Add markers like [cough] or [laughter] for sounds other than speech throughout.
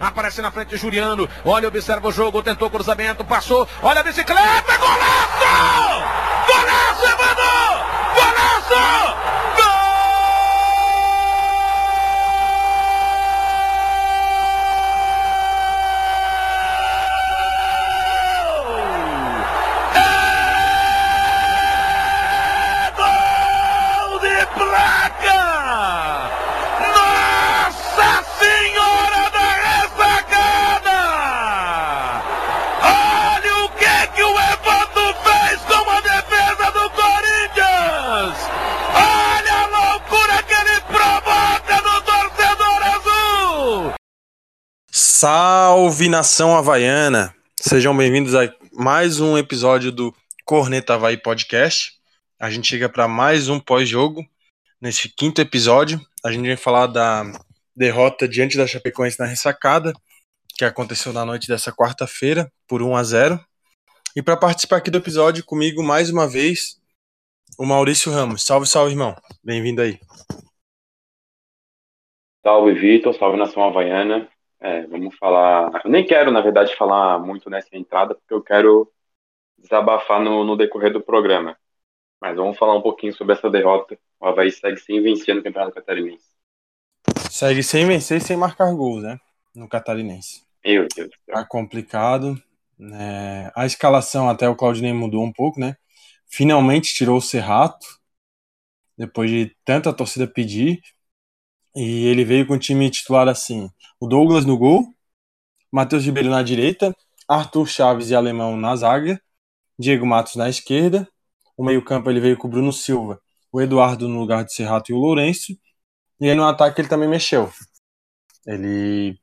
Aparece na frente Juliano. Olha, observa o jogo. Tentou cruzamento. Passou. Olha a bicicleta. Golaço! Salve nação havaiana! Sejam bem-vindos a mais um episódio do Corneta Havaí Podcast. A gente chega para mais um pós-jogo. Nesse quinto episódio, a gente vai falar da derrota diante da Chapecoense na ressacada, que aconteceu na noite dessa quarta-feira, por 1 a 0 E para participar aqui do episódio comigo mais uma vez, o Maurício Ramos. Salve, salve, irmão. Bem-vindo aí. Salve, Vitor. Salve, nação havaiana. É, vamos falar. Eu nem quero, na verdade, falar muito nessa entrada, porque eu quero desabafar no, no decorrer do programa. Mas vamos falar um pouquinho sobre essa derrota. O Havaí segue sem vencer no Campeonato Catarinense. Segue sem vencer e sem marcar gols, né? No Catarinense. Meu Deus do céu. Tá complicado. Né? A escalação até o Claudinei mudou um pouco, né? Finalmente tirou o Serrato, depois de tanta torcida pedir. E ele veio com o time titular assim: o Douglas no gol, Matheus Ribeiro na direita, Arthur Chaves e Alemão na zaga, Diego Matos na esquerda. O meio-campo ele veio com o Bruno Silva, o Eduardo no lugar de Serrato e o Lourenço. E aí no ataque ele também mexeu. Ele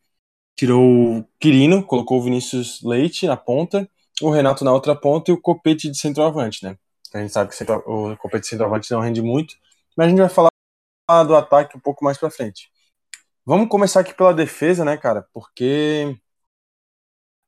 tirou o Quirino, colocou o Vinícius Leite na ponta, o Renato na outra ponta e o Copete de centroavante, né? A gente sabe que o Copete de centroavante não rende muito, mas a gente vai falar do ataque um pouco mais para frente. Vamos começar aqui pela defesa, né, cara? Porque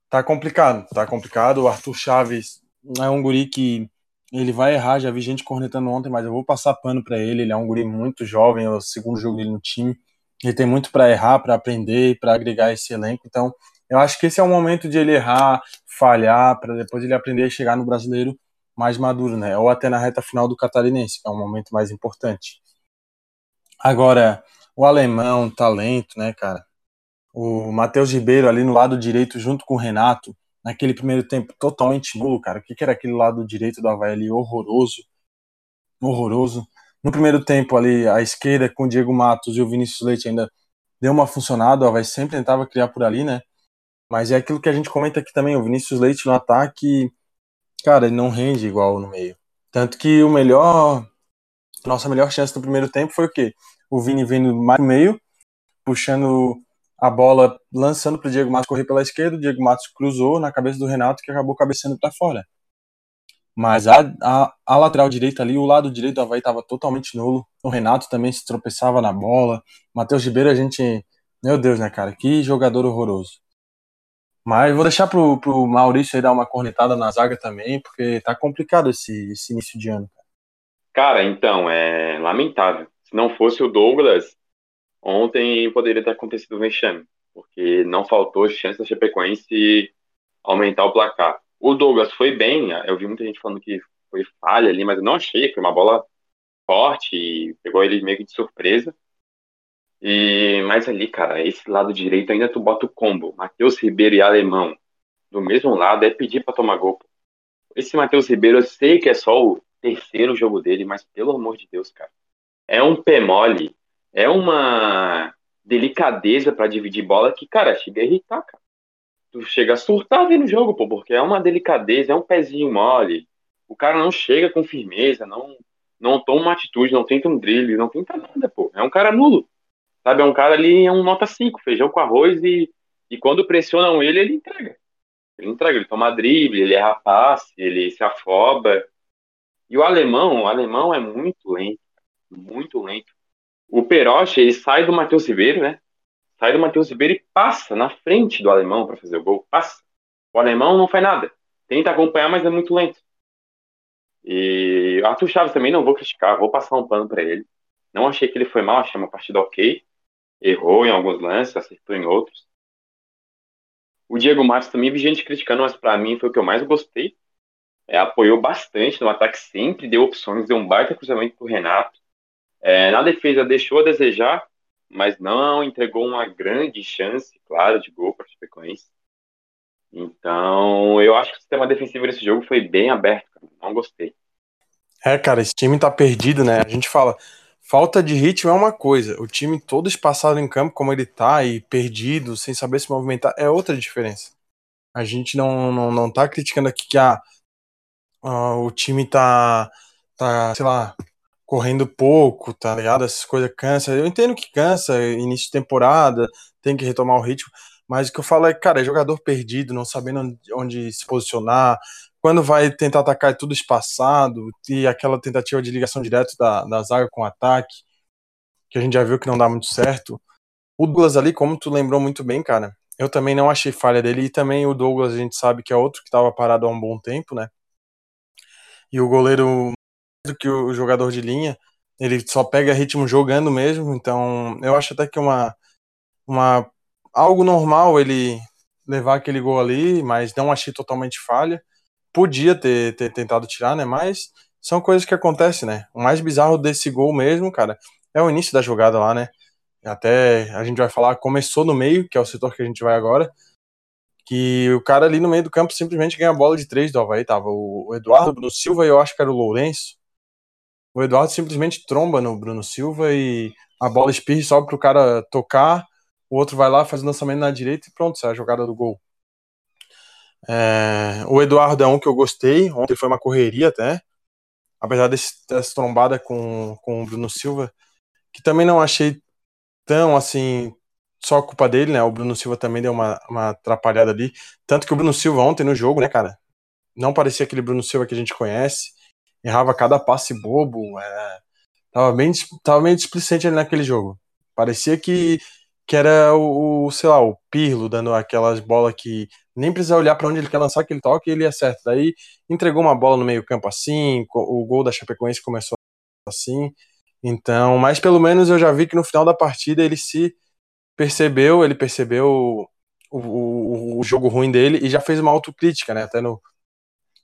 tá complicado, tá complicado. O Arthur Chaves é um guri que ele vai errar, já vi gente cornetando ontem, mas eu vou passar pano para ele. Ele é um guri muito jovem, é o segundo jogo dele no time. Ele tem muito para errar, para aprender, para agregar esse elenco. Então, eu acho que esse é o momento de ele errar, falhar, para depois ele aprender a chegar no brasileiro mais maduro, né? Ou até na reta final do catarinense, que é um momento mais importante. Agora, o alemão, talento, né, cara? O Matheus Ribeiro ali no lado direito, junto com o Renato, naquele primeiro tempo totalmente nulo, cara. O que, que era aquele lado direito do Havaí ali? Horroroso. Horroroso. No primeiro tempo ali, a esquerda com o Diego Matos e o Vinícius Leite ainda deu uma funcionada, o Havaí sempre tentava criar por ali, né? Mas é aquilo que a gente comenta aqui também, o Vinícius Leite no ataque, cara, ele não rende igual no meio. Tanto que o melhor nossa melhor chance no primeiro tempo foi o quê? O Vini vindo mais no meio, puxando a bola, lançando para o Diego Matos correr pela esquerda. O Diego Matos cruzou na cabeça do Renato, que acabou cabeceando para fora. Mas a, a, a, lateral direita ali, o lado direito do Havaí estava totalmente nulo. O Renato também se tropeçava na bola. Matheus Ribeiro, a gente. Meu Deus, né, cara? Que jogador horroroso. Mas vou deixar pro, pro Maurício aí dar uma cornetada na zaga também, porque tá complicado esse, esse início de ano. Cara, então, é lamentável. Se não fosse o Douglas, ontem poderia ter acontecido o vexame, porque não faltou chance da Chapecoense aumentar o placar. O Douglas foi bem, eu vi muita gente falando que foi falha ali, mas eu não achei, foi uma bola forte e pegou ele meio que de surpresa. E mas ali, cara, esse lado direito ainda tu bota o combo, Matheus Ribeiro e Alemão do mesmo lado é pedir para tomar gol. Esse Matheus Ribeiro eu sei que é só o terceiro jogo dele, mas pelo amor de Deus, cara. É um pé mole, é uma delicadeza para dividir bola que, cara, chega a irritar, cara. Tu chega a surtar vendo o jogo, pô, porque é uma delicadeza, é um pezinho mole. O cara não chega com firmeza, não não toma uma atitude, não tenta um drible, não tenta nada, pô. É um cara nulo. Sabe, é um cara ali, é um nota 5, feijão com arroz e, e quando pressionam ele, ele entrega. Ele entrega, ele toma drible, ele erra passe, ele se afoba. E o alemão, o alemão é muito lento, muito lento. O Peroche, ele sai do Matheus Ribeiro, né? Sai do Matheus Ribeiro e passa na frente do alemão para fazer o gol. Passa. O alemão não faz nada. Tenta acompanhar, mas é muito lento. E Arthur Chaves também não vou criticar, vou passar um pano para ele. Não achei que ele foi mal, achei uma partida ok. Errou em alguns lances, acertou em outros. O Diego Matos também vi gente criticando, mas para mim foi o que eu mais gostei. É, apoiou bastante no ataque sempre, deu opções, deu um baita cruzamento pro Renato. É, na defesa deixou a desejar, mas não entregou uma grande chance, claro, de gol para a Chapecoense. Então, eu acho que o sistema defensivo nesse jogo foi bem aberto, cara. não gostei. É, cara, esse time tá perdido, né? A gente fala, falta de ritmo é uma coisa, o time todo espaçado em campo como ele tá e perdido, sem saber se movimentar, é outra diferença. A gente não, não, não tá criticando aqui que ah, uh, o time tá, tá, sei lá, correndo pouco, tá ligado? Essas coisas cansa. Eu entendo que cansa, início de temporada, tem que retomar o ritmo, mas o que eu falo é, cara, é jogador perdido, não sabendo onde, se posicionar, quando vai tentar atacar é tudo espaçado, e aquela tentativa de ligação direta da, da zaga com o ataque, que a gente já viu que não dá muito certo. O Douglas ali, como tu lembrou muito bem, cara, eu também não achei falha dele, e também o Douglas a gente sabe que é outro que estava parado há um bom tempo, né? E o goleiro, do que o jogador de linha, ele só pega ritmo jogando mesmo, então eu acho até que uma, uma algo normal ele levar aquele gol ali, mas não achei totalmente falha. Podia ter, ter tentado tirar, né? Mas são coisas que acontecem, né? O mais bizarro desse gol mesmo, cara, é o início da jogada lá, né? Até a gente vai falar, começou no meio, que é o setor que a gente vai agora, que o cara ali no meio do campo simplesmente ganha a bola de três do Havaí, tava o Eduardo, Bruno Silva e eu acho que era o Lourenço. O Eduardo simplesmente tromba no Bruno Silva e a bola espirra e sobe pro cara tocar, o outro vai lá, faz o lançamento na direita e pronto, sai a jogada do gol. É, o Eduardo é um que eu gostei, ontem foi uma correria até, apesar desse, dessa trombada com, com o Bruno Silva, que também não achei tão assim, só culpa dele, né? O Bruno Silva também deu uma, uma atrapalhada ali. Tanto que o Bruno Silva ontem no jogo, né, cara? Não parecia aquele Bruno Silva que a gente conhece. Errava cada passe bobo. É, tava, bem, tava displicente ali naquele jogo. Parecia que, que era o, o, sei lá, o Pirlo dando aquelas bolas que nem precisa olhar para onde ele quer lançar aquele toque e ele acerta. Daí entregou uma bola no meio-campo assim, o gol da Chapecoense começou assim. Então, mas pelo menos eu já vi que no final da partida ele se percebeu, ele percebeu o, o, o jogo ruim dele e já fez uma autocrítica, né? Até no,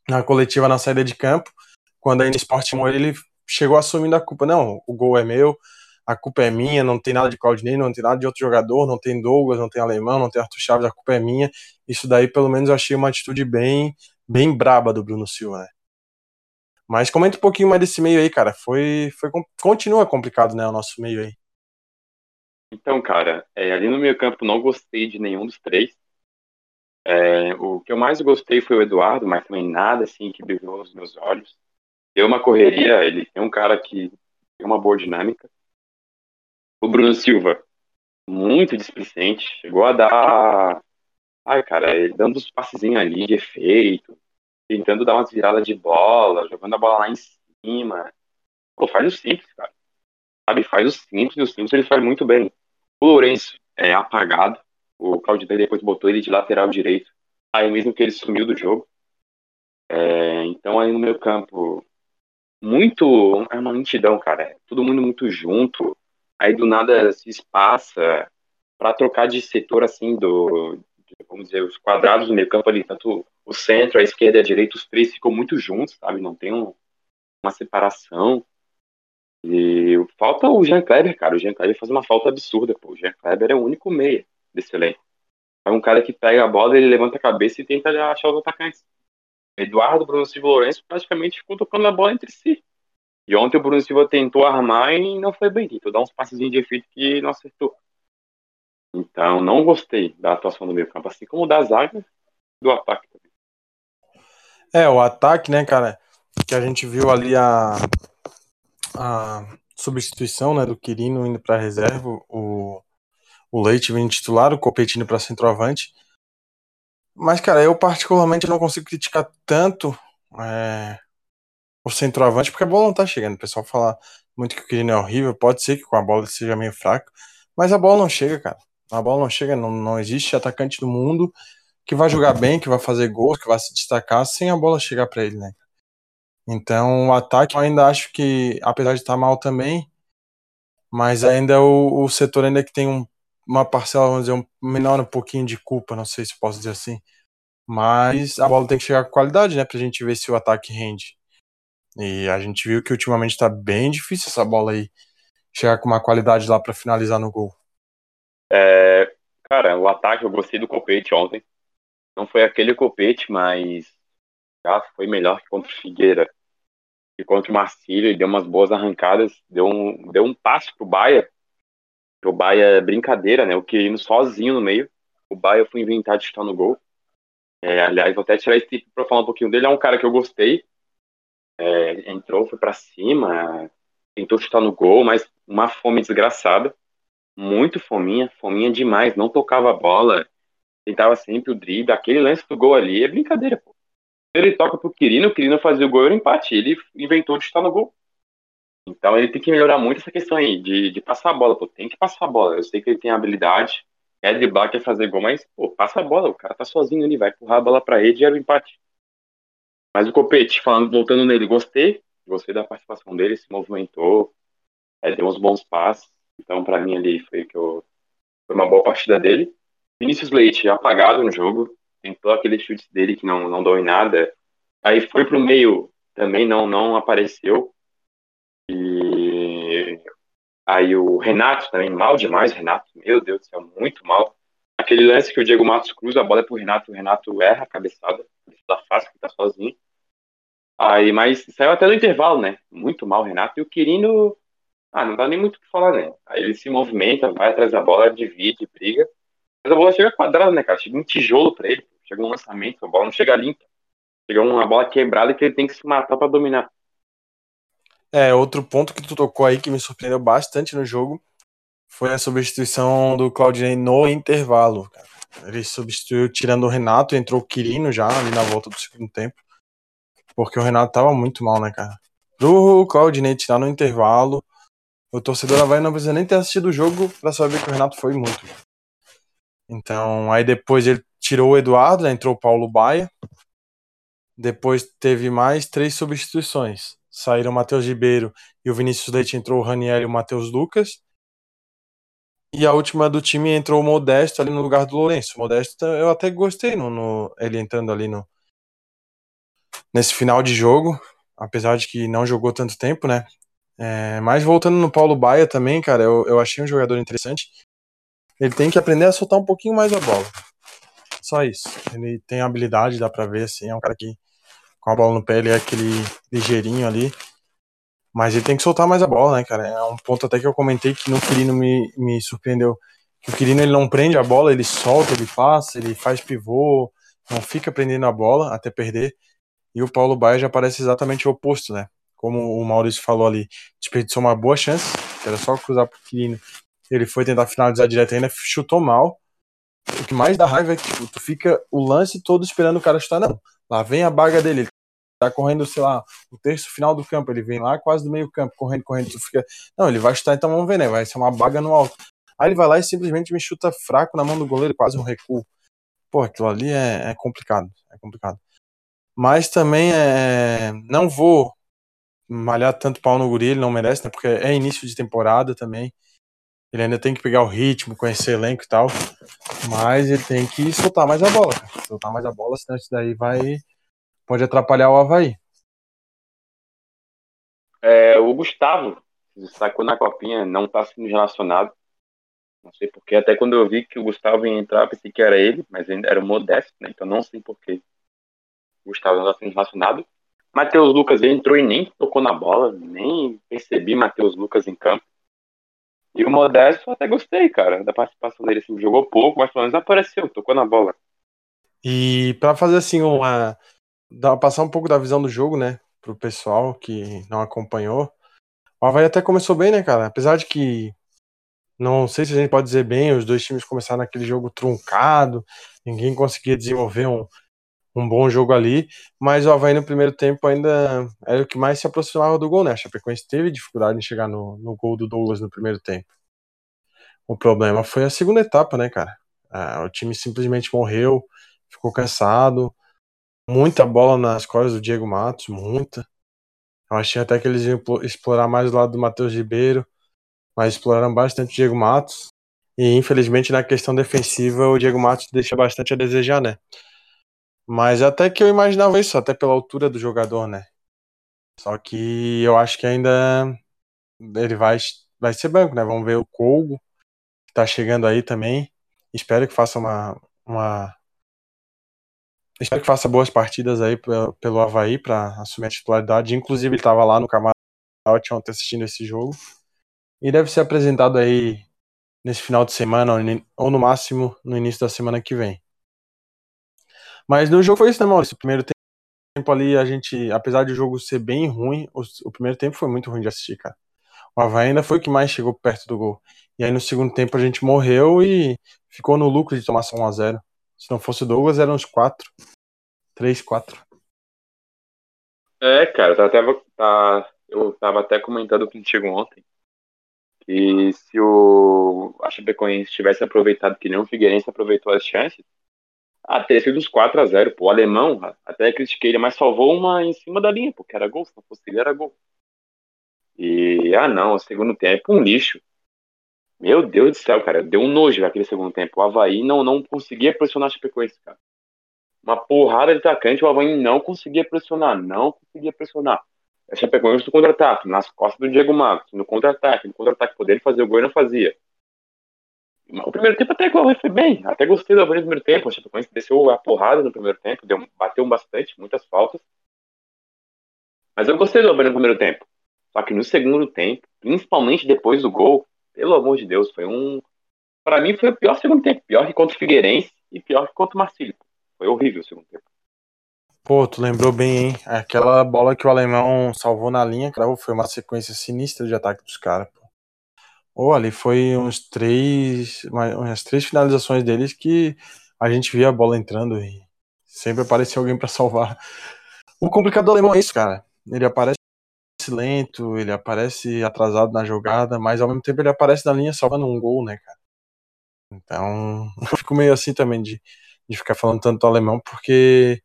na coletiva na saída de campo, quando a Sport ele chegou assumindo a culpa. Não, o gol é meu, a culpa é minha, não tem nada de Claudinei, não tem nada de outro jogador, não tem Douglas, não tem Alemão, não tem Arthur Chaves, a culpa é minha. Isso daí, pelo menos, eu achei uma atitude bem, bem braba do Bruno Silva, né? Mas comenta um pouquinho mais desse meio aí, cara. Foi, foi continua complicado, né, o nosso meio aí. Então, cara, é, ali no meio campo não gostei de nenhum dos três. É, o que eu mais gostei foi o Eduardo, mas também nada assim que brilhou nos meus olhos. Deu uma correria, ele é um cara que tem uma boa dinâmica. O Bruno Silva, muito displicente, chegou a dar. Ai, cara, ele dando uns passezinhos ali de efeito, tentando dar umas viradas de bola, jogando a bola lá em cima. Pô, faz o simples, cara. Sabe, faz o simples e o simples ele faz muito bem. O Lourenço é apagado. O Claudinei depois botou ele de lateral direito. Aí mesmo que ele sumiu do jogo. É, então aí no meu campo, muito. É uma lentidão, cara. Todo mundo muito junto. Aí do nada se espaça para trocar de setor assim do. Vamos dizer, os quadrados do meio campo ali, tanto o centro, a esquerda e a direita, os três ficam muito juntos, sabe? Não tem um, uma separação. E falta o Jean Kleber, cara. O Jean Kleber faz uma falta absurda, pô. O Jean Kleber é o único meia desse elenco. É um cara que pega a bola, ele levanta a cabeça e tenta achar os atacantes. Eduardo, Bruno Silva e Lourenço praticamente ficam tocando a bola entre si. E ontem o Bruno Silva tentou armar e não foi bem. Tentou dar uns passezinhos de efeito que não acertou. Então, não gostei da atuação do meio campo, assim como da zaga do ataque também. É, o ataque, né, cara, que a gente viu ali a, a substituição né, do Quirino indo para reserva, o, o Leite vindo titular, o Copetino para centroavante. Mas, cara, eu particularmente não consigo criticar tanto é, o centroavante, porque a bola não tá chegando. O pessoal fala muito que o Quirino é horrível, pode ser que com a bola seja meio fraco, mas a bola não chega, cara. A bola não chega, não, não existe atacante do mundo que vai jogar bem, que vai fazer gols, que vai se destacar sem a bola chegar para ele, né? Então, o ataque eu ainda acho que, apesar de estar mal também, mas ainda o, o setor ainda que tem um uma parcela, vamos dizer, um, menor um pouquinho de culpa, não sei se posso dizer assim. Mas a bola tem que chegar com qualidade, né? Pra gente ver se o ataque rende. E a gente viu que ultimamente tá bem difícil essa bola aí chegar com uma qualidade lá para finalizar no gol. É, cara, o ataque eu gostei do Copete ontem. Não foi aquele Copete, mas já foi melhor que contra o Figueira e contra o Marcílio. Ele deu umas boas arrancadas, deu um, deu um passe pro Baia. O Baia é brincadeira, né? O Quirino sozinho no meio. O Baia foi inventar de estar no gol. É, aliás, vou até tirar esse tipo para falar um pouquinho dele. É um cara que eu gostei. É, entrou, foi para cima, tentou chutar no gol, mas uma fome desgraçada. Muito fominha, fominha demais. Não tocava a bola, tentava sempre o drible. Aquele lance do gol ali é brincadeira, pô. Ele toca pro Quirino, o Quirino fazia o gol e o empate. Ele inventou de chutar no gol. Então ele tem que melhorar muito essa questão aí, de, de passar a bola, pô. Tem que passar a bola. Eu sei que ele tem habilidade, quer driblar, quer fazer gol, mas, pô, passa a bola. O cara tá sozinho ali, vai empurrar a bola pra rede e era o empate. Mas o Copete, falando, voltando nele, gostei. Gostei da participação dele, se movimentou, é, deu uns bons passos. Então, para mim, ali foi, que eu, foi uma boa partida dele. Vinícius Leite, apagado no jogo, tentou aquele chute dele que não, não deu em nada. Aí foi pro meio, também não, não apareceu. E aí o Renato também, mal demais, Renato, meu Deus do céu, muito mal. Aquele lance que o Diego Matos cruza a bola é pro Renato, o Renato erra a cabeçada, da fácil que tá sozinho. Aí, mas saiu até no intervalo, né? Muito mal, Renato. E o Quirino, ah, não dá nem muito o que falar, né? Aí ele se movimenta, vai atrás da bola, divide, briga. Mas a bola chega quadrada, né, cara? Chega um tijolo pra ele, chega um lançamento, a bola não chega limpa. Chega uma bola quebrada que ele tem que se matar para dominar. É, outro ponto que tu tocou aí que me surpreendeu bastante no jogo foi a substituição do Claudinei no intervalo. Ele substituiu tirando o Renato, entrou o Quirino já ali na volta do segundo tempo. Porque o Renato tava muito mal, né, cara? Pro Claudinei tirar no intervalo, o torcedor Havaí não precisa nem ter assistido o jogo para saber que o Renato foi muito. Então, aí depois ele tirou o Eduardo, né, entrou o Paulo Baia. Depois teve mais três substituições. Saíram o Matheus Ribeiro e o Vinícius Leite entrou o Raniel e o Matheus Lucas. E a última do time entrou o Modesto ali no lugar do Lourenço. O Modesto eu até gostei no, no, ele entrando ali no nesse final de jogo, apesar de que não jogou tanto tempo, né? É, mas voltando no Paulo Baia também, cara, eu, eu achei um jogador interessante. Ele tem que aprender a soltar um pouquinho mais a bola. Só isso. Ele tem habilidade, dá pra ver, assim, é um cara que com a bola no pé ele é aquele ligeirinho ali. Mas ele tem que soltar mais a bola, né, cara? É um ponto até que eu comentei que no Quirino me, me surpreendeu. Que o Quirino ele não prende a bola, ele solta, ele passa, ele faz pivô, não fica prendendo a bola até perder. E o Paulo Baia já parece exatamente o oposto, né? Como o Maurício falou ali, desperdiçou uma boa chance, era só cruzar pro Quirino. Ele foi tentar finalizar direto ainda, chutou mal. O que mais dá raiva é que tipo, tu fica o lance todo esperando o cara chutar. Não, lá vem a baga dele. Ele tá correndo, sei lá, o terço final do campo. Ele vem lá quase do meio campo, correndo, correndo. Tu fica, não, ele vai chutar, então vamos ver, né? Vai ser uma baga no alto. Aí ele vai lá e simplesmente me chuta fraco na mão do goleiro, quase um recuo. Pô, aquilo ali é, é complicado. É complicado. Mas também é, não vou malhar tanto pau no guri, ele não merece, né? Porque é início de temporada também. Ele ainda tem que pegar o ritmo, conhecer elenco e tal. Mas ele tem que soltar mais a bola, cara. Soltar mais a bola, senão isso daí vai. Pode atrapalhar o Havaí. É, o Gustavo destacou na copinha, não está sendo relacionado. Não sei porquê. Até quando eu vi que o Gustavo ia entrar, pensei que era ele, mas ainda era o Modesto, né? Então não sei porquê. Gustavo não está sendo relacionado. Matheus Lucas entrou e nem tocou na bola, nem percebi Matheus Lucas em campo. E o Modesto até gostei, cara, da participação dele. Assim, jogou pouco, mas pelo menos apareceu, tocou na bola. E para fazer assim uma. passar um pouco da visão do jogo, né? Pro pessoal que não acompanhou. O Havaí até começou bem, né, cara? Apesar de que. Não sei se a gente pode dizer bem, os dois times começaram naquele jogo truncado, ninguém conseguia desenvolver um, um bom jogo ali, mas o Havaí no primeiro tempo ainda era o que mais se aproximava do gol, né? A Chapecoense teve dificuldade em chegar no, no gol do Douglas no primeiro tempo. O problema foi a segunda etapa, né, cara? Ah, o time simplesmente morreu, ficou cansado, muita bola nas costas do Diego Matos, muita. Eu achei até que eles iam explorar mais o lado do Matheus Ribeiro, mas exploraram bastante o Diego Matos. E infelizmente na questão defensiva o Diego Matos deixa bastante a desejar, né? Mas até que eu imaginava isso, até pela altura do jogador, né? Só que eu acho que ainda ele vai, vai ser banco, né? Vamos ver o Colgo, que tá chegando aí também. Espero que faça uma, uma Espero que faça boas partidas aí pelo Havaí para assumir a titularidade. Inclusive, ele estava lá no camarote ontem assistindo esse jogo. E deve ser apresentado aí nesse final de semana, ou no máximo no início da semana que vem. Mas no jogo foi isso, né, Maurício? O primeiro tempo ali, a gente, apesar de o jogo ser bem ruim, o, o primeiro tempo foi muito ruim de assistir, cara. O Havaí ainda foi o que mais chegou perto do gol. E aí no segundo tempo a gente morreu e ficou no lucro de tomar só 1x0. Se não fosse o Douglas, eram uns 4. 3, 4. É, cara, eu tava, tá, eu tava até comentando contigo ontem que se o a Chapecoense tivesse aproveitado que nem o Figueirense aproveitou as chances, ah, teria sido uns 4 a 0 pô. O alemão, até critiquei ele, mas salvou uma em cima da linha, porque era gol, se não fosse ele, era gol. E, ah não, o segundo tempo, um lixo. Meu Deus do céu, cara, deu um nojo aquele segundo tempo. O Havaí não, não conseguia pressionar a Chapecoense, cara. Uma porrada de atacante, o Havaí não conseguia pressionar, não conseguia pressionar. A Chapecoense no contra-ataque, nas costas do Diego Marcos, no contra-ataque, no contra-ataque, poder fazer o gol e não fazia. O primeiro tempo até Havaí foi bem, até gostei do Havaí no primeiro tempo, a Chapecoense desceu a porrada no primeiro tempo, deu, bateu bastante, muitas faltas. Mas eu gostei do Havaí no primeiro tempo. Só que no segundo tempo, principalmente depois do gol, pelo amor de Deus, foi um. Para mim foi o pior segundo tempo. Pior que contra o Figueirense e pior que contra o Marcílio. Foi horrível o segundo tempo. Pô, tu lembrou bem, hein? Aquela bola que o alemão salvou na linha, cara, foi uma sequência sinistra de ataque dos caras, pô. Ou ali foi uns três. Umas três finalizações deles que a gente via a bola entrando e sempre aparecia alguém para salvar. O complicado do alemão é isso, cara. Ele aparece lento, ele aparece atrasado na jogada, mas ao mesmo tempo ele aparece na linha salvando um gol, né, cara? Então, [laughs] eu fico meio assim também de, de ficar falando tanto alemão, porque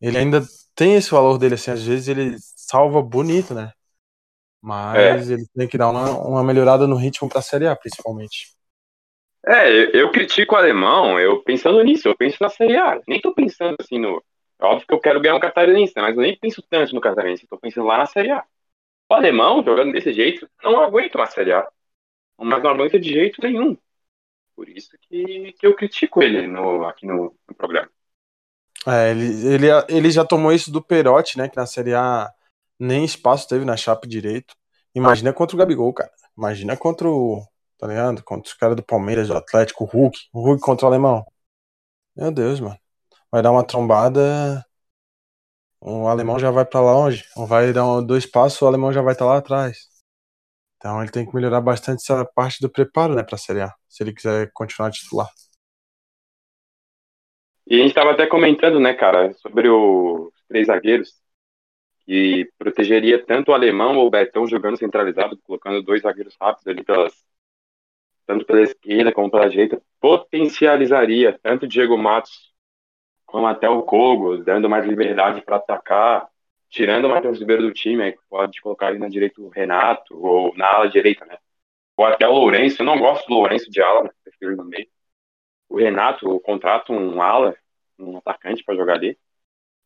ele ainda tem esse valor dele, assim, às vezes ele salva bonito, né? Mas é. ele tem que dar uma, uma melhorada no ritmo pra Série A, principalmente. É, eu, eu critico o alemão, eu pensando nisso, eu penso na Série A. Nem tô pensando assim no, Óbvio que eu quero ganhar um catarinense, mas eu nem penso tanto no catarinense, estou pensando lá na Série A. O alemão, jogando desse jeito, não aguenta uma Série A. Mas não aguenta de jeito nenhum. Por isso que, que eu critico ele no, aqui no, no programa. É, ele, ele, ele já tomou isso do Perotti, né? Que na Série A nem espaço teve na chapa direito. Imagina contra o Gabigol, cara. Imagina contra o. Tá ligado? Contra os caras do Palmeiras, do Atlético, o Hulk. O Hulk contra o Alemão. Meu Deus, mano vai dar uma trombada, o alemão já vai para longe, vai dar dois passos, o alemão já vai estar tá lá atrás. Então ele tem que melhorar bastante essa parte do preparo, né, para a Série A, se ele quiser continuar titular. E a gente estava até comentando, né, cara, sobre os três zagueiros, que protegeria tanto o alemão ou o Betão jogando centralizado, colocando dois zagueiros rápidos ali pelas, tanto pela esquerda como pela direita, potencializaria tanto o Diego Matos como até o Kogo, dando mais liberdade para atacar, tirando o Matheus Ribeiro do time, pode colocar ele na direita o Renato, ou na ala direita, né? Ou até o Lourenço, eu não gosto do Lourenço de ala, prefiro no meio. O Renato, o contrato um ala, um atacante para jogar ali.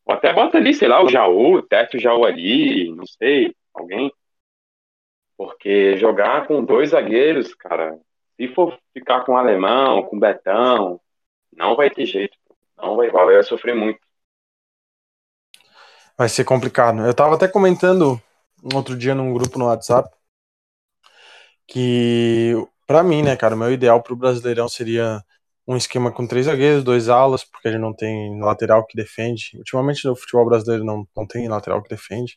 Ou até bota ali, sei lá, o Jaú, o Teto Jaú ali, não sei, alguém. Porque jogar com dois zagueiros, cara, se for ficar com o alemão, com o Betão, não vai ter jeito. Não vai, vai sofrer muito. Vai ser complicado. Eu tava até comentando outro dia num grupo no WhatsApp que para mim, né, cara, o meu ideal pro Brasileirão seria um esquema com três zagueiros, dois alas, porque gente não tem lateral que defende. Ultimamente no futebol brasileiro não, não tem lateral que defende.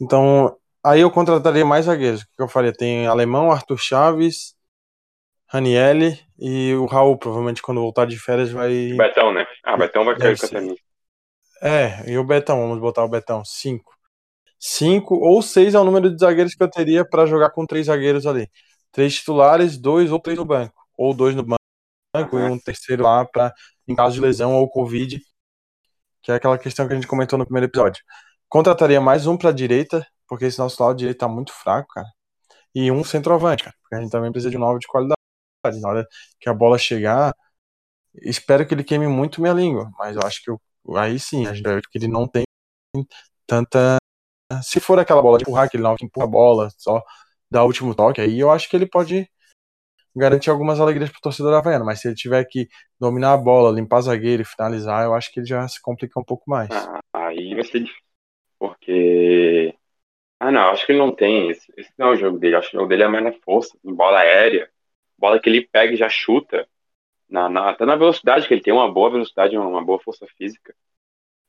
Então, aí eu contrataria mais zagueiros. O que eu faria? Tem alemão, Arthur Chaves, Ranielli e o Raul, provavelmente quando voltar de férias vai. Betão, né? Ah, Betão vai cair com a. É, e o Betão, vamos botar o Betão, cinco. Cinco ou seis é o número de zagueiros que eu teria para jogar com três zagueiros ali. Três titulares, dois ou três no banco. Ou dois no banco uhum. e um terceiro lá para em caso de lesão ou Covid, que é aquela questão que a gente comentou no primeiro episódio. Contrataria mais um para direita, porque esse nosso lado direito tá muito fraco, cara. E um centroavante, cara, porque a gente também precisa de um novo de qualidade. Na hora que a bola chegar, espero que ele queime muito minha língua, mas eu acho que eu, aí sim, a gente vai ver que ele não tem tanta. Se for aquela bola de empurrar, que ele não empurra a bola, só dá o último toque, aí eu acho que ele pode garantir algumas alegrias pro torcedor havaiano, mas se ele tiver que dominar a bola, limpar zagueiro e finalizar, eu acho que ele já se complica um pouco mais. Ah, aí vai ser difícil, porque... Ah, não, acho que ele não tem, esse, esse não é o jogo dele, acho que o jogo dele é mais na força, em bola aérea, bola que ele pega e já chuta, na, na, até na velocidade, que ele tem uma boa velocidade, uma boa força física.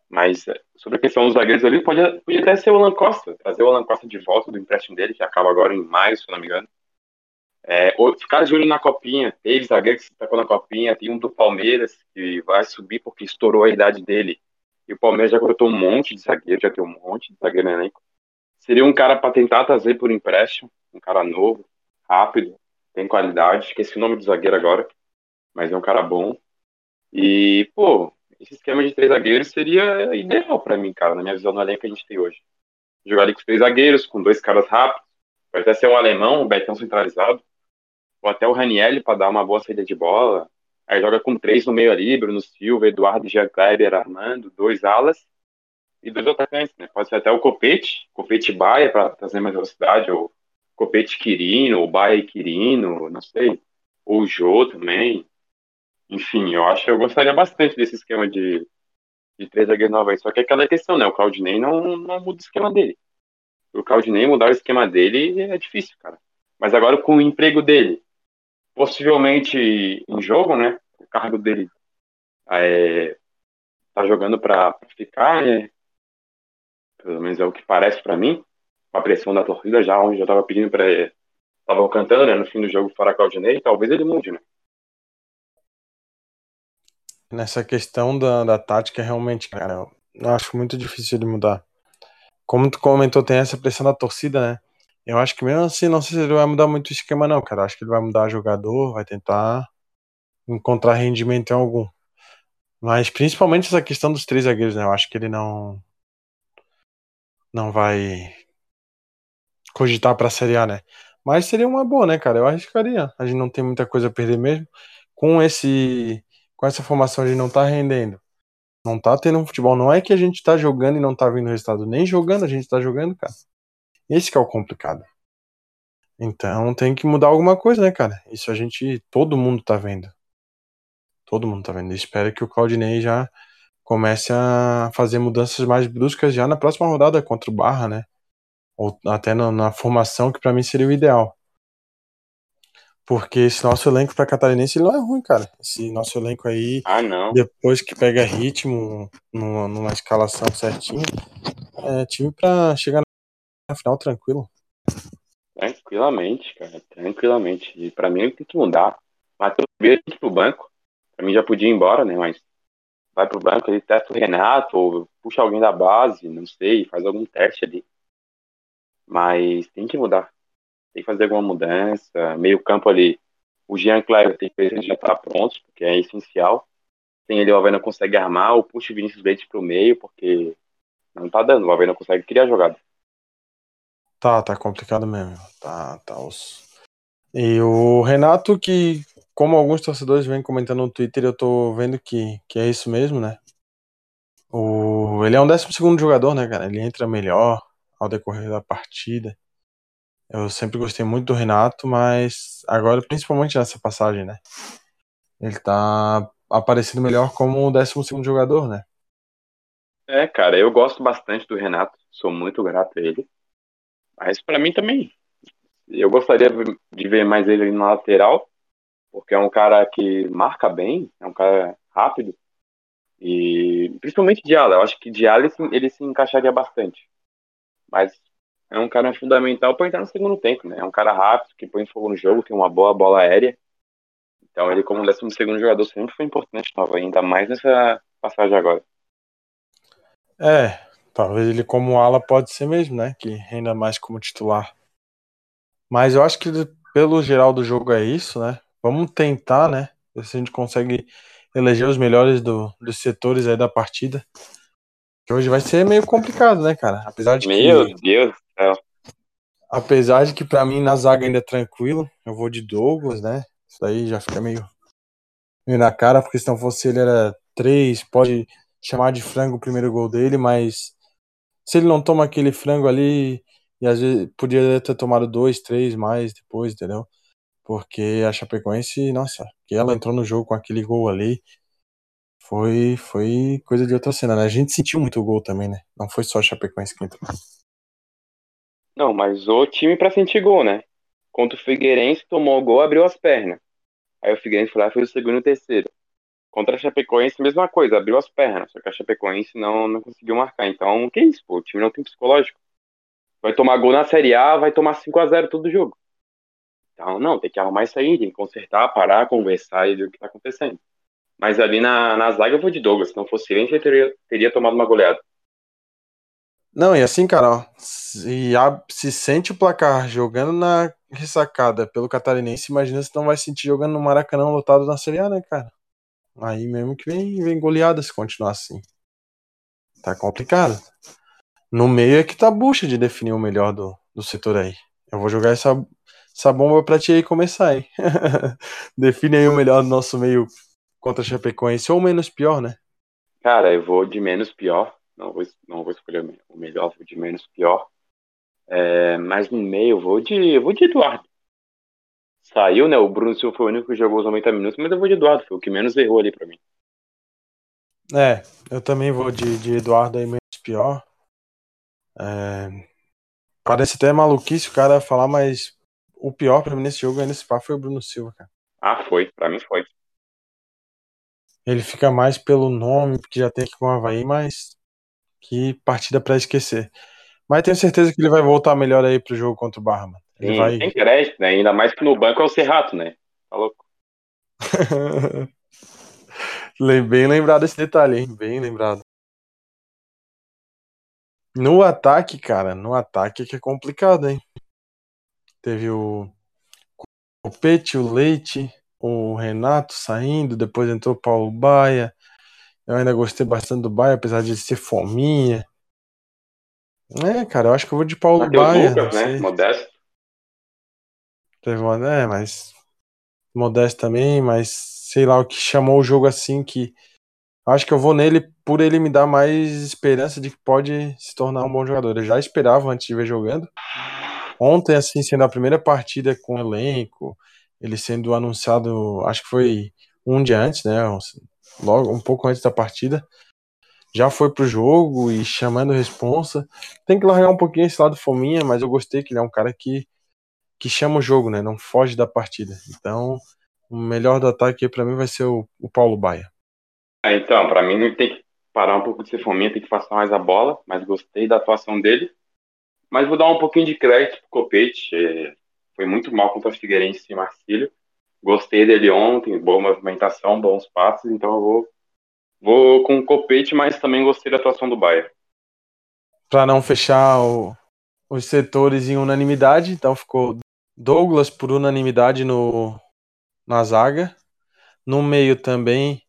Mas é, sobre a questão dos zagueiros ali, pode, pode até ser o Alan Costa, trazer o Alan Costa de volta do empréstimo dele, que acaba agora em maio, se não me engano. É, ficar de olho na copinha, teve zagueiro que se tacou na copinha, tem um do Palmeiras que vai subir porque estourou a idade dele. E o Palmeiras já cortou um monte de zagueiro, já tem um monte de zagueiro no elenco. Seria um cara para tentar trazer por empréstimo, um cara novo, rápido, tem qualidade, esqueci o nome do zagueiro agora, mas é um cara bom. E, pô, esse esquema de três zagueiros seria ideal para mim, cara, na minha visão no elenco que a gente tem hoje. Jogar ali com três zagueiros, com dois caras rápidos, pode até ser um alemão, um Betão centralizado, ou até o Ranielli para dar uma boa saída de bola. Aí joga com três no meio ali, Bruno Silva, Eduardo Jean Kleber Armando, dois alas e dois atacantes, né? Pode ser até o Copete, Copete Baia para trazer mais velocidade, ou Copete Quirino, ou Baia Quirino, não sei, ou o Jô também. Enfim, eu acho eu gostaria bastante desse esquema de, de três zagueiros novos. Só que é aquela questão, né? O Claudinei não, não muda o esquema dele. O Claudinei mudar o esquema dele é difícil, cara. Mas agora com o emprego dele, possivelmente em jogo, né? O cargo dele é, tá jogando para ficar, né? Pelo menos é o que parece para mim. A pressão da torcida já, onde já tava pedindo para estavam cantando, né? No fim do jogo fora Claudinei, talvez ele mude, né? Nessa questão da, da tática, realmente, cara, eu acho muito difícil de mudar. Como tu comentou, tem essa pressão da torcida, né? Eu acho que mesmo assim, não sei se ele vai mudar muito o esquema, não, cara. Acho que ele vai mudar jogador, vai tentar encontrar rendimento em algum. Mas principalmente essa questão dos três zagueiros, né? Eu acho que ele não. Não vai cogitar pra Série A, né? Mas seria uma boa, né, cara? Eu arriscaria. A gente não tem muita coisa a perder mesmo. Com esse. Com essa formação a gente não tá rendendo. Não tá tendo um futebol. Não é que a gente tá jogando e não tá vindo resultado. Nem jogando a gente tá jogando, cara. Esse que é o complicado. Então tem que mudar alguma coisa, né, cara? Isso a gente, todo mundo tá vendo. Todo mundo tá vendo. Espero que o Claudinei já comece a fazer mudanças mais bruscas já na próxima rodada contra o Barra, né? Ou até na, na formação, que para mim seria o ideal. Porque esse nosso elenco para catarinense ele não é ruim, cara. Esse nosso elenco aí, ah, depois que pega ritmo numa, numa escalação certinha, é time para chegar na final tranquilo. Tranquilamente, cara, tranquilamente. E pra mim tem que mudar. Matheus Ribeiro tem pro banco. Pra mim já podia ir embora, né? Mas vai pro banco, ele testa o Renato, ou puxa alguém da base, não sei, faz algum teste ali. Mas tem que mudar. Tem que fazer alguma mudança. Meio campo ali. O Jean Cleber tem que ver se já tá pronto, porque é essencial. Tem ele, o Alvena consegue armar, ou puxa o Vinícius Leite pro meio, porque não tá dando. O Alvena consegue criar jogada. Tá, tá complicado mesmo. Tá, tá. E o Renato, que, como alguns torcedores vêm comentando no Twitter, eu tô vendo que, que é isso mesmo, né? O, ele é um 12 jogador, né, cara? Ele entra melhor ao decorrer da partida. Eu sempre gostei muito do Renato, mas agora, principalmente nessa passagem, né? Ele tá aparecendo melhor como o 12 jogador, né? É, cara, eu gosto bastante do Renato, sou muito grato a ele. Mas para mim também. Eu gostaria de ver mais ele na lateral, porque é um cara que marca bem, é um cara rápido. E principalmente de ala, eu acho que de ala ele se, encaixaria bastante. Mas é um cara fundamental para entrar no segundo tempo, né? É um cara rápido, que põe fogo no jogo, tem uma boa bola aérea. Então ele, como décimo segundo jogador, sempre foi importante, Nova, ainda mais nessa passagem agora. É, Talvez ele como ala pode ser mesmo, né? Que renda mais como titular. Mas eu acho que pelo geral do jogo é isso, né? Vamos tentar, né? Ver se a gente consegue eleger os melhores do, dos setores aí da partida. Que hoje vai ser meio complicado, né, cara? Apesar de Meu que, Deus do céu. Apesar de que para mim na zaga ainda é tranquilo, eu vou de Douglas, né? Isso daí já fica meio, meio na cara, porque se não fosse ele era três, pode chamar de frango o primeiro gol dele, mas se ele não toma aquele frango ali, e às vezes podia ter tomado dois, três mais depois, entendeu? Porque a Chapecoense, nossa, que ela entrou no jogo com aquele gol ali, foi, foi coisa de outra cena, né? A gente sentiu muito o gol também, né? Não foi só a Chapecoense que entrou. Não, mas o time pra sentir gol, né? Contra o Figueirense, tomou o gol, abriu as pernas. Aí o Figueirense foi lá fez o segundo e o terceiro. Contra a Chapecoense, mesma coisa, abriu as pernas. Só que a Chapecoense não, não conseguiu marcar. Então, que isso, pô? O time não tem psicológico. Vai tomar gol na Série A, vai tomar 5 a 0 todo jogo. Então, não, tem que arrumar isso aí, tem que consertar, parar, conversar e ver o que tá acontecendo. Mas ali na, na zaga eu vou de Douglas. Se não fosse ele, a gente teria, teria tomado uma goleada. Não, e assim, cara, ó, se, a- se sente o placar jogando na ressacada pelo Catarinense, imagina se não vai sentir jogando no Maracanã lotado na Série A, né, cara? Aí mesmo que vem, vem goleada se continuar assim. Tá complicado. No meio é que tá bucha de definir o melhor do, do setor aí. Eu vou jogar essa, essa bomba pra ti aí começar, hein? [laughs] Define aí o melhor do nosso meio contra a Chapecoense, ou menos pior, né? Cara, eu vou de menos pior. Não vou, não vou escolher o melhor, vou de menos pior. É, mas no meio eu vou de, eu vou de Eduardo. Saiu, né? O Bruno Silva foi o único que jogou os 90 minutos, mas eu vou de Eduardo, foi o que menos errou ali pra mim. É, eu também vou de, de Eduardo aí menos pior. É, parece até maluquice o cara falar, mas o pior pra mim nesse jogo aí nesse papo foi o Bruno Silva, cara. Ah, foi, pra mim foi. Ele fica mais pelo nome, porque já tem aqui com o Havaí, mas que partida pra esquecer. Mas tenho certeza que ele vai voltar melhor aí pro jogo contra o Barra, mano. Ele Tem, vai. tem crédito, né? Ainda mais que no banco é o Serrato, né? Tá louco? [laughs] Bem lembrado esse detalhe, hein? Bem lembrado. No ataque, cara, no ataque é que é complicado, hein? Teve o o Pete, o Leite, o Renato saindo, depois entrou o Paulo Baia. Eu ainda gostei bastante do Baia, apesar de ser fominha. É, cara, eu acho que eu vou de Paulo Matheus Baia, Lucas, né? Modesto. Teve uma, é, mas Modesto também, mas sei lá o que chamou o jogo assim que acho que eu vou nele por ele me dar mais esperança de que pode se tornar um bom jogador. Eu já esperava antes de ver jogando. Ontem, assim, sendo a primeira partida com o elenco, ele sendo anunciado, acho que foi um dia antes, né? Logo, um pouco antes da partida. Já foi pro jogo e chamando responsa. Tem que largar um pouquinho esse lado fominha, mas eu gostei que ele é um cara que, que chama o jogo, né? Não foge da partida. Então, o melhor do ataque para mim vai ser o, o Paulo Baia. Ah, então, pra mim ele tem que parar um pouco de ser fominha, tem que passar mais a bola, mas gostei da atuação dele. Mas vou dar um pouquinho de crédito pro Copete, é, foi muito mal contra o Figueirense e Marcílio. Gostei dele ontem, boa movimentação, bons passes, então eu vou, vou com o Copete, mas também gostei da atuação do Baia. Para não fechar o, os setores em unanimidade, então ficou Douglas por unanimidade no, na zaga. No meio também,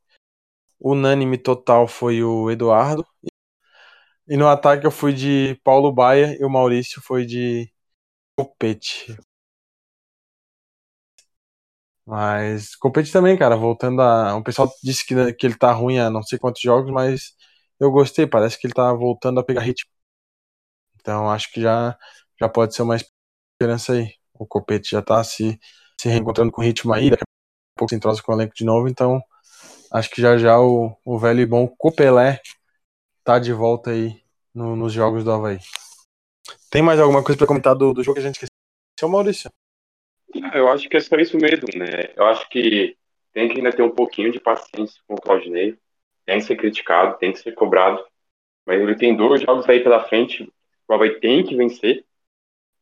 unânime total foi o Eduardo. E no ataque eu fui de Paulo Baia e o Maurício foi de Copete. Mas Copete também, cara, voltando a. O pessoal disse que, que ele tá ruim há não sei quantos jogos, mas eu gostei, parece que ele tá voltando a pegar ritmo. Então acho que já, já pode ser uma esperança aí. O Copete já tá se, se reencontrando com ritmo aí, daqui a pouco se entrosa com o elenco de novo, então acho que já já o, o velho e bom Copelé tá de volta aí no, nos jogos do Havaí. Tem mais alguma coisa para comentar do, do jogo que a gente esqueceu, Maurício? Ah, Eu acho que é só isso mesmo, né? Eu acho que tem que ainda ter um pouquinho de paciência com o Claudinei. Tem que ser criticado, tem que ser cobrado. Mas ele tem dois jogos aí pela frente. O Havaí tem que vencer.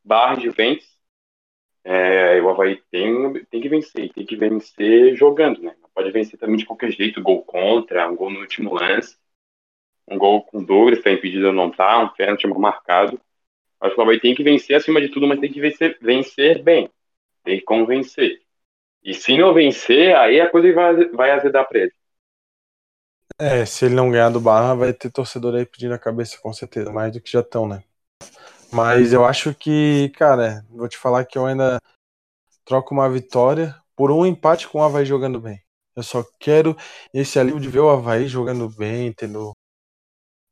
Barra de Juventus. É, o Havaí tem, tem que vencer. Tem que vencer jogando, né? Pode vencer também de qualquer jeito. Gol contra, um gol no último lance. Um gol com Douglas, tá impedido de não tá. Um pênalti marcado. Acho que o Havaí tem que vencer acima de tudo, mas tem que vencer, vencer bem. Tem que convencer. E se não vencer, aí a coisa vai, vai azedar pra ele. É, se ele não ganhar do Barra, vai ter torcedor aí pedindo a cabeça, com certeza, mais do que já estão, né? Mas eu acho que, cara, vou te falar que eu ainda troco uma vitória por um empate com o Havaí jogando bem. Eu só quero esse alívio de ver o Havaí jogando bem, tendo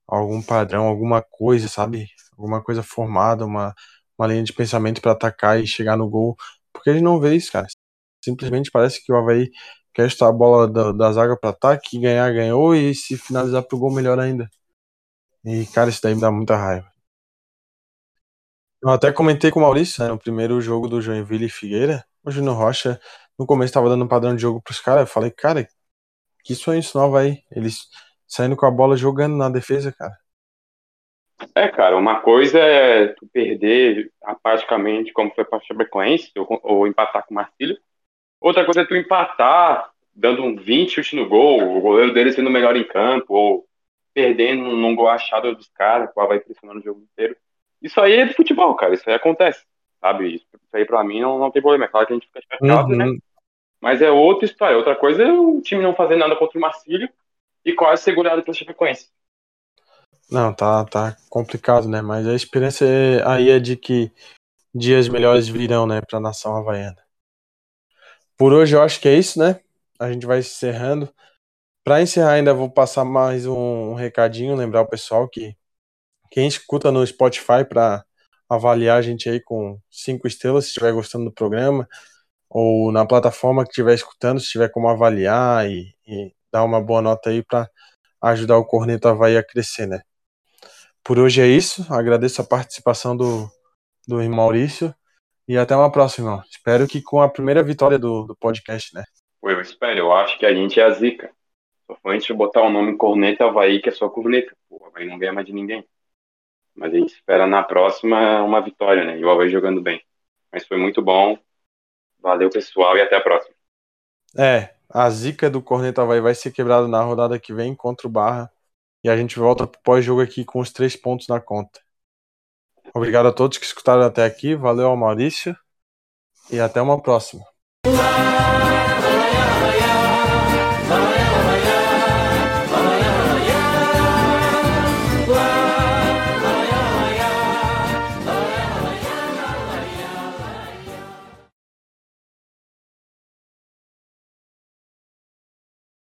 algum padrão, alguma coisa, sabe? Alguma coisa formada, uma, uma linha de pensamento para atacar e chegar no gol. Porque a gente não vê isso, cara. Simplesmente parece que o Havaí quer estar a bola da, da zaga para ataque, ganhar, ganhou, e se finalizar pro gol, melhor ainda. E, cara, isso daí me dá muita raiva. Eu até comentei com o Maurício, né, no primeiro jogo do Joinville e Figueira, o Júnior Rocha, no começo estava dando um padrão de jogo pros caras, eu falei, cara, que sonho isso nova aí, eles saindo com a bola jogando na defesa, cara. É, cara, uma coisa é tu perder apaticamente, como foi para o Chapecoense, ou, ou empatar com o Marcílio. Outra coisa é tu empatar, dando um 20 chute no gol, o goleiro dele sendo melhor em campo, ou perdendo num gol achado dos caras, que vai pressionando o jogo inteiro. Isso aí é de futebol, cara, isso aí acontece, sabe? Isso aí pra mim não, não tem problema. É claro que a gente fica chateado, né? uhum. né? Mas é outra história. Outra coisa é o time não fazer nada contra o Marcílio e quase segurado pelo Chapecoense. Não, tá, tá complicado, né? Mas a experiência aí é de que dias melhores virão, né, pra nação havaiana. Por hoje eu acho que é isso, né? A gente vai encerrando. Para encerrar, ainda vou passar mais um, recadinho, lembrar o pessoal que quem escuta no Spotify para avaliar a gente aí com cinco estrelas, se estiver gostando do programa, ou na plataforma que estiver escutando, se tiver como avaliar e, e dar uma boa nota aí para ajudar o Corneta Havaí a crescer, né? Por hoje é isso. Agradeço a participação do, do Maurício. E até uma próxima. Espero que com a primeira vitória do, do podcast, né? Eu espero. Eu acho que a gente é a zica. Só foi antes de botar o nome Corneta Havaí, que é só corneta. O Havaí não ganha mais de ninguém. Mas a gente espera na próxima uma vitória, né? E o Havaí jogando bem. Mas foi muito bom. Valeu, pessoal, e até a próxima. É, a zica do Corneta Havaí vai ser quebrada na rodada que vem contra o Barra. E a gente volta pro pós-jogo aqui com os três pontos na conta. Obrigado a todos que escutaram até aqui. Valeu ao Maurício. E até uma próxima.